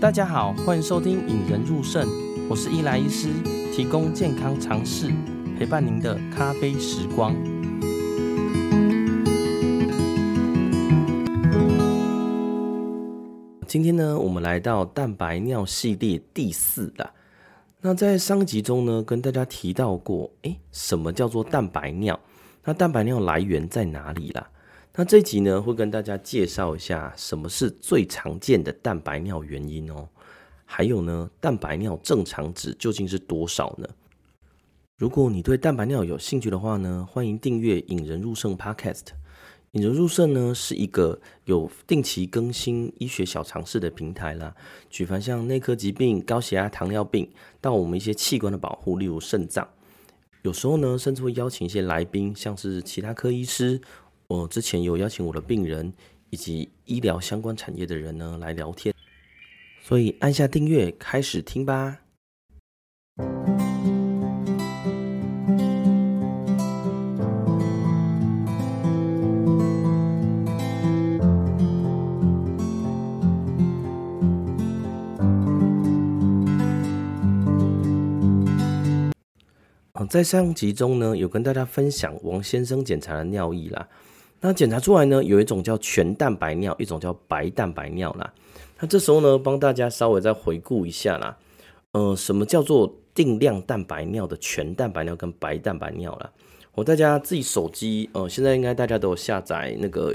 大家好，欢迎收听《引人入胜》，我是伊莱医师，提供健康常识，陪伴您的咖啡时光。今天呢，我们来到蛋白尿系列第四了。那在上集中呢，跟大家提到过，诶，什么叫做蛋白尿？那蛋白尿来源在哪里啦？那这集呢，会跟大家介绍一下什么是最常见的蛋白尿原因哦。还有呢，蛋白尿正常值究竟是多少呢？如果你对蛋白尿有兴趣的话呢，欢迎订阅引人入胜 Podcast。引人入胜呢，是一个有定期更新医学小常识的平台啦，举凡像内科疾病、高血压、糖尿病，到我们一些器官的保护，例如肾脏。有时候呢，甚至会邀请一些来宾，像是其他科医师，我之前有邀请我的病人以及医疗相关产业的人呢来聊天。所以按下订阅，开始听吧。在上集中呢，有跟大家分享王先生检查的尿液啦。那检查出来呢，有一种叫全蛋白尿，一种叫白蛋白尿啦。那这时候呢，帮大家稍微再回顾一下啦。呃，什么叫做定量蛋白尿的全蛋白尿跟白蛋白尿啦？我大家自己手机，呃，现在应该大家都有下载那个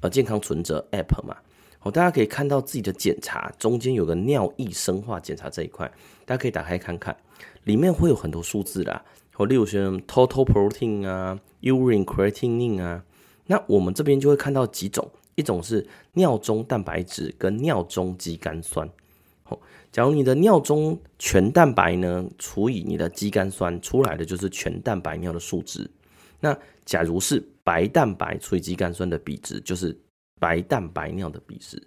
呃健康存折 App 嘛。好，大家可以看到自己的检查中间有个尿液生化检查这一块，大家可以打开看看，里面会有很多数字啦。或例如说 total protein 啊，urine creatinine 啊，那我们这边就会看到几种，一种是尿中蛋白质跟尿中肌酐酸。好，假如你的尿中全蛋白呢除以你的肌酐酸出来的就是全蛋白尿的数值。那假如是白蛋白除以肌酐酸的比值，就是白蛋白尿的比值。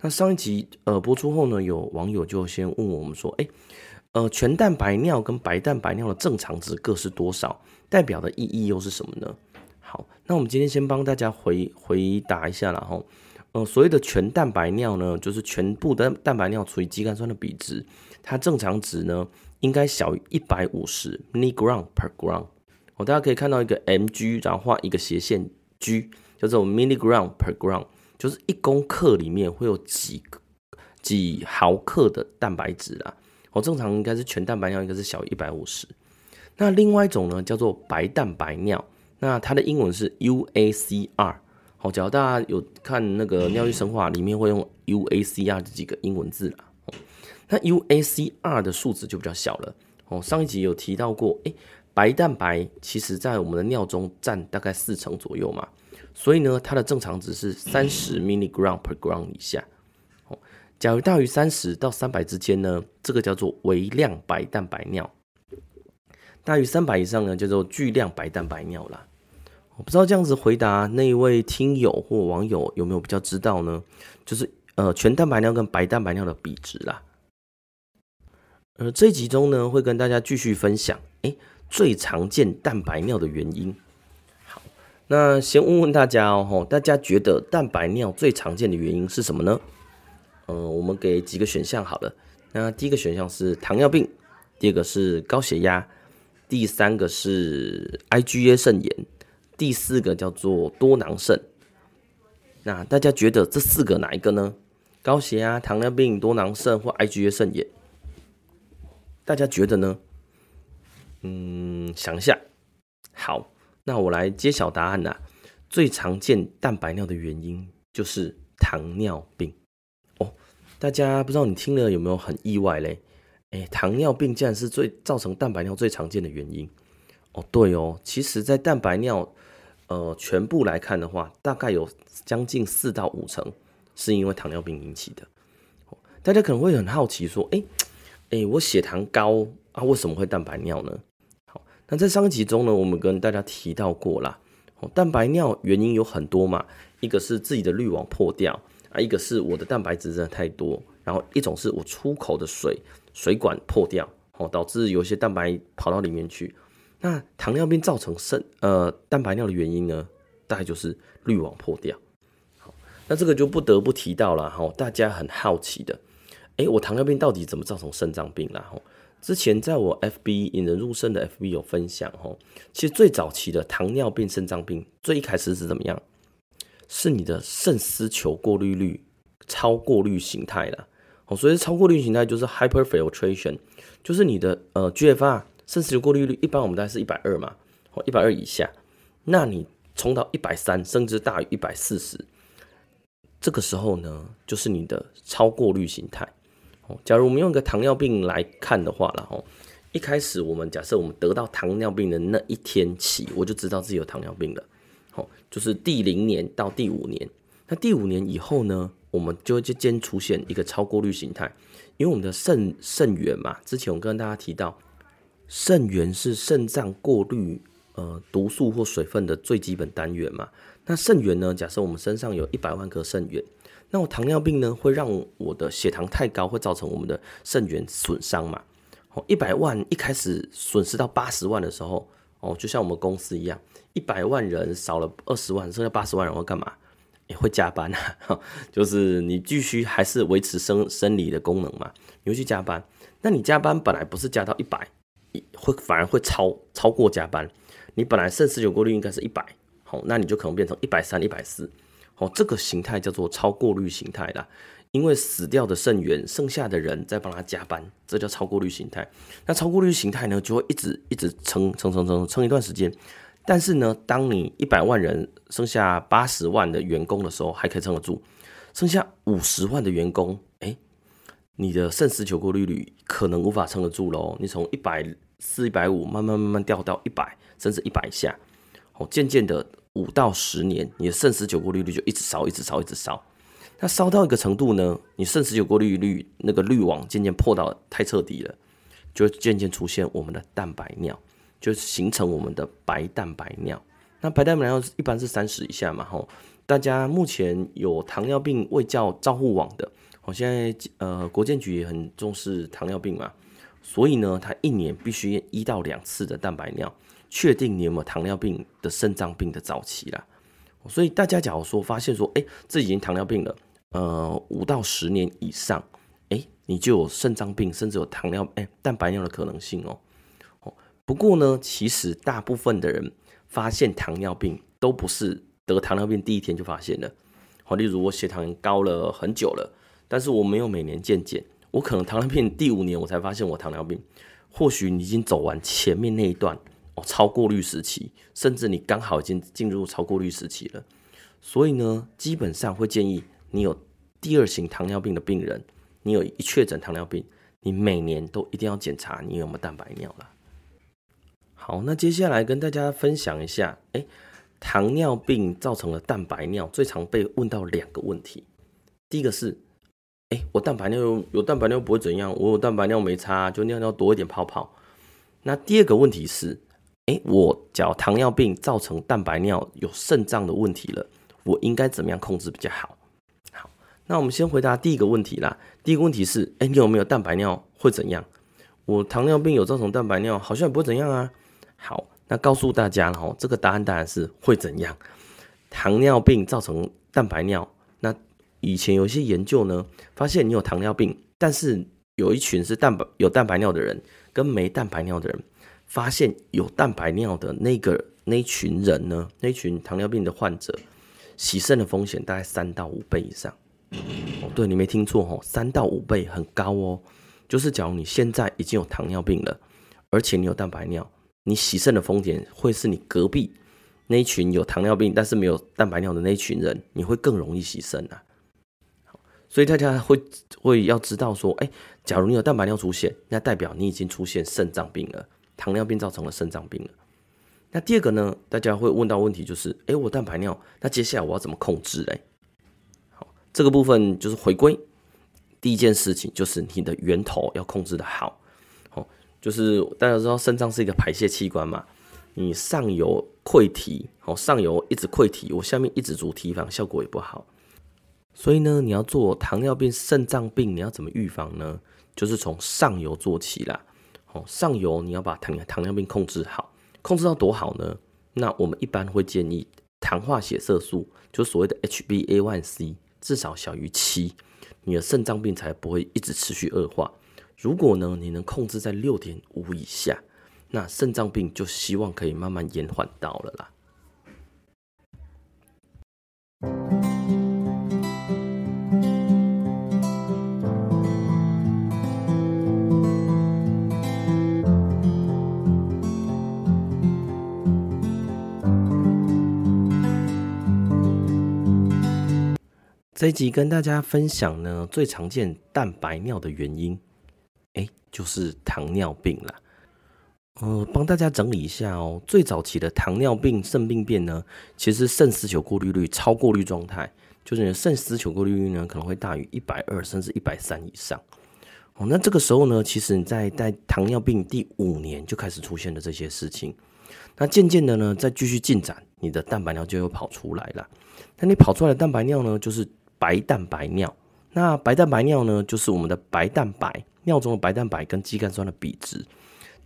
那上一集呃播出后呢，有网友就先问我们说，哎。呃，全蛋白尿跟白蛋白尿的正常值各是多少？代表的意义又是什么呢？好，那我们今天先帮大家回回答一下啦齁。呃，所谓的全蛋白尿呢，就是全部的蛋白尿除以肌酐酸的比值，它正常值呢应该小于一百五十 milligram per gram。哦，大家可以看到一个 mg，然后画一个斜线 g，叫做 milligram per gram，就是一公克里面会有几几毫克的蛋白质啦。哦，正常应该是全蛋白尿应该是小于一百五十。那另外一种呢，叫做白蛋白尿，那它的英文是 UACR。好，假如大家有看那个尿液生化，里面会用 UACR 这几个英文字啦。那 UACR 的数值就比较小了。哦，上一集有提到过，诶，白蛋白其实在我们的尿中占大概四成左右嘛，所以呢，它的正常值是三十 milligram per gram 以下。哦假如大于三十到三百之间呢，这个叫做微量白蛋白尿；大于三百以上呢，叫做巨量白蛋白尿啦。我不知道这样子回答那一位听友或网友有没有比较知道呢？就是呃全蛋白尿跟白蛋白尿的比值啦。呃，这集中呢会跟大家继续分享，诶，最常见蛋白尿的原因。好，那先问问大家哦，大家觉得蛋白尿最常见的原因是什么呢？嗯，我们给几个选项好了。那第一个选项是糖尿病，第二个是高血压，第三个是 IgA 肾炎，第四个叫做多囊肾。那大家觉得这四个哪一个呢？高血压、糖尿病、多囊肾或 IgA 肾炎？大家觉得呢？嗯，想一下。好，那我来揭晓答案啦。最常见蛋白尿的原因就是糖尿病哦。大家不知道你听了有没有很意外嘞？诶，糖尿病竟然是最造成蛋白尿最常见的原因哦。对哦，其实，在蛋白尿呃全部来看的话，大概有将近四到五成是因为糖尿病引起的。大家可能会很好奇说，诶诶，我血糖高啊，为什么会蛋白尿呢？好，那在上一集中呢，我们跟大家提到过啦，蛋白尿原因有很多嘛，一个是自己的滤网破掉。啊，一个是我的蛋白质真的太多，然后一种是我出口的水水管破掉，哦，导致有些蛋白跑到里面去。那糖尿病造成肾呃蛋白尿的原因呢，大概就是滤网破掉。好，那这个就不得不提到了哈，大家很好奇的，哎，我糖尿病到底怎么造成肾脏病啦？吼，之前在我 FB 引人入肾的 FB 有分享，吼，其实最早期的糖尿病、肾脏病，最一开始是怎么样？是你的肾丝球过滤率超过滤形态啦。哦，所以超过滤形态就是 hyperfiltration，就是你的呃 GFR 肾丝球过滤率，一般我们大概是一百二嘛，哦，一百二以下，那你冲到一百三，甚至大于一百四十，这个时候呢，就是你的超过滤形态。哦，假如我们用一个糖尿病来看的话，然后一开始我们假设我们得到糖尿病的那一天起，我就知道自己有糖尿病了。哦，就是第零年到第五年，那第五年以后呢？我们就会渐渐出现一个超过滤形态，因为我们的肾肾源嘛，之前我跟大家提到，肾源是肾脏过滤呃毒素或水分的最基本单元嘛。那肾源呢，假设我们身上有一百万颗肾源，那我糖尿病呢，会让我的血糖太高，会造成我们的肾源损伤嘛。哦，一百万一开始损失到八十万的时候，哦，就像我们公司一样，一百万人少了二十万，剩下八十万人会干嘛？也会加班啊，就是你继续还是维持生生理的功能嘛，你会去加班。那你加班本来不是加到一百，会反而会超超过加班。你本来肾丝球过滤应该是一百，好，那你就可能变成一百三、一百四，好，这个形态叫做超过滤形态啦。因为死掉的肾源，剩下的人在帮他加班，这叫超过滤形态。那超过滤形态呢，就会一直一直撑撑撑撑撑一段时间。但是呢，当你一百万人剩下八十万的员工的时候，还可以撑得住；剩下五十万的员工，你的肾实球过滤率可能无法撑得住喽。你从一百四、一百五慢慢慢慢掉到一百，甚至一百以下，哦，渐渐的五到十年，你的肾实球过滤率就一直烧，一直烧，一直烧。那烧到一个程度呢，你肾实球过滤率那个滤网渐渐破到太彻底了，就渐渐出现我们的蛋白尿。就是形成我们的白蛋白尿，那白蛋白尿一般是三十以下嘛，吼，大家目前有糖尿病未教照护网的，我现在呃国健局也很重视糖尿病嘛，所以呢，他一年必须一到两次的蛋白尿，确定你有没有糖尿病的肾脏病的早期啦。所以大家假如说发现说，哎，这已经糖尿病了，呃，五到十年以上，哎，你就有肾脏病，甚至有糖尿哎蛋白尿的可能性哦。不过呢，其实大部分的人发现糖尿病都不是得糖尿病第一天就发现的。好，例如我血糖高了很久了，但是我没有每年健检，我可能糖尿病第五年我才发现我糖尿病。或许你已经走完前面那一段哦，超过滤时期，甚至你刚好已经进入超过滤时期了。所以呢，基本上会建议你有第二型糖尿病的病人，你有一确诊糖尿病，你每年都一定要检查你有没有蛋白尿了。好，那接下来跟大家分享一下，哎，糖尿病造成了蛋白尿，最常被问到两个问题。第一个是，哎，我蛋白尿有，蛋白尿不会怎样，我有蛋白尿没差，就尿尿多一点泡泡。那第二个问题是，哎，我脚糖尿病造成蛋白尿有肾脏的问题了，我应该怎么样控制比较好？好，那我们先回答第一个问题啦。第一个问题是，哎，你有没有蛋白尿会怎样？我糖尿病有造成蛋白尿，好像也不会怎样啊。好，那告诉大家了哈，这个答案当然是会怎样？糖尿病造成蛋白尿，那以前有一些研究呢，发现你有糖尿病，但是有一群是蛋白有蛋白尿的人，跟没蛋白尿的人，发现有蛋白尿的那个那群人呢，那群糖尿病的患者，洗肾的风险大概三到五倍以上。哦，对，你没听错哦，三到五倍很高哦。就是假如你现在已经有糖尿病了，而且你有蛋白尿。你洗肾的风险会是你隔壁那一群有糖尿病但是没有蛋白尿的那一群人，你会更容易洗肾啊。所以大家会会要知道说，哎，假如你有蛋白尿出现，那代表你已经出现肾脏病了，糖尿病造成了肾脏病了。那第二个呢，大家会问到问题就是，哎，我蛋白尿，那接下来我要怎么控制嘞？好，这个部分就是回归第一件事情，就是你的源头要控制的好。就是大家知道肾脏是一个排泄器官嘛，你上游溃堤，好，上游一直溃堤，我下面一直筑堤防，效果也不好。所以呢，你要做糖尿病、肾脏病，你要怎么预防呢？就是从上游做起啦。好，上游你要把糖糖尿病控制好，控制到多好呢？那我们一般会建议糖化血色素，就所谓的 HbA1c 至少小于七。你的肾脏病才不会一直持续恶化。如果呢，你能控制在六点五以下，那肾脏病就希望可以慢慢延缓到了啦。这一集跟大家分享呢，最常见蛋白尿的原因，哎，就是糖尿病啦。呃，帮大家整理一下哦。最早期的糖尿病肾病变呢，其实肾丝球过滤率超过滤状态，就是你的肾丝球过滤率呢可能会大于一百二甚至一百三以上。哦，那这个时候呢，其实你在在糖尿病第五年就开始出现了这些事情。那渐渐的呢，再继续进展，你的蛋白尿就又跑出来了。那你跑出来的蛋白尿呢，就是。白蛋白尿，那白蛋白尿呢，就是我们的白蛋白尿中的白蛋白跟肌酐酸的比值，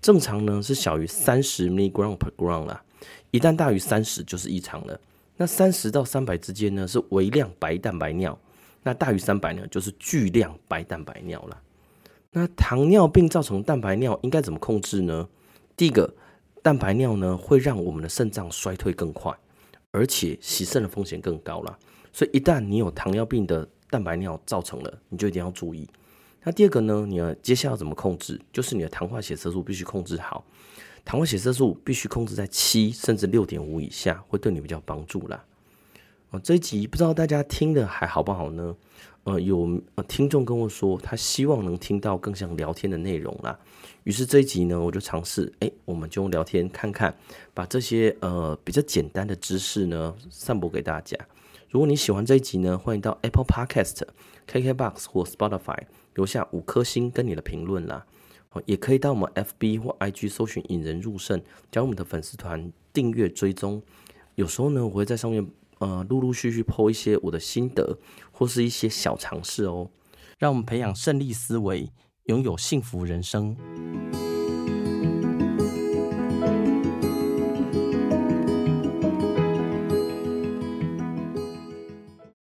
正常呢是小于三十 milligram per gram 啦，一旦大于三十就是异常了。那三十到三百之间呢是微量白蛋白尿，那大于三百呢就是巨量白蛋白尿了。那糖尿病造成蛋白尿应该怎么控制呢？第一个，蛋白尿呢会让我们的肾脏衰退更快，而且洗肾的风险更高了。所以一旦你有糖尿病的蛋白尿造成了，你就一定要注意。那第二个呢，你要接下来要怎么控制？就是你的糖化血色素必须控制好，糖化血色素必须控制在七甚至六点五以下，会对你比较帮助啦。哦，这一集不知道大家听的还好不好呢？呃，有听众跟我说，他希望能听到更像聊天的内容啦。于是这一集呢，我就尝试，哎，我们就用聊天看看，把这些呃比较简单的知识呢，散播给大家。如果你喜欢这一集呢，欢迎到 Apple Podcast、KKBox 或 Spotify 留下五颗星跟你的评论啦。也可以到我们 FB 或 IG 搜寻“引人入胜”，加入我们的粉丝团订阅追踪。有时候呢，我会在上面呃陆陆续续 po 一些我的心得或是一些小尝试哦。让我们培养胜利思维，拥有幸福人生。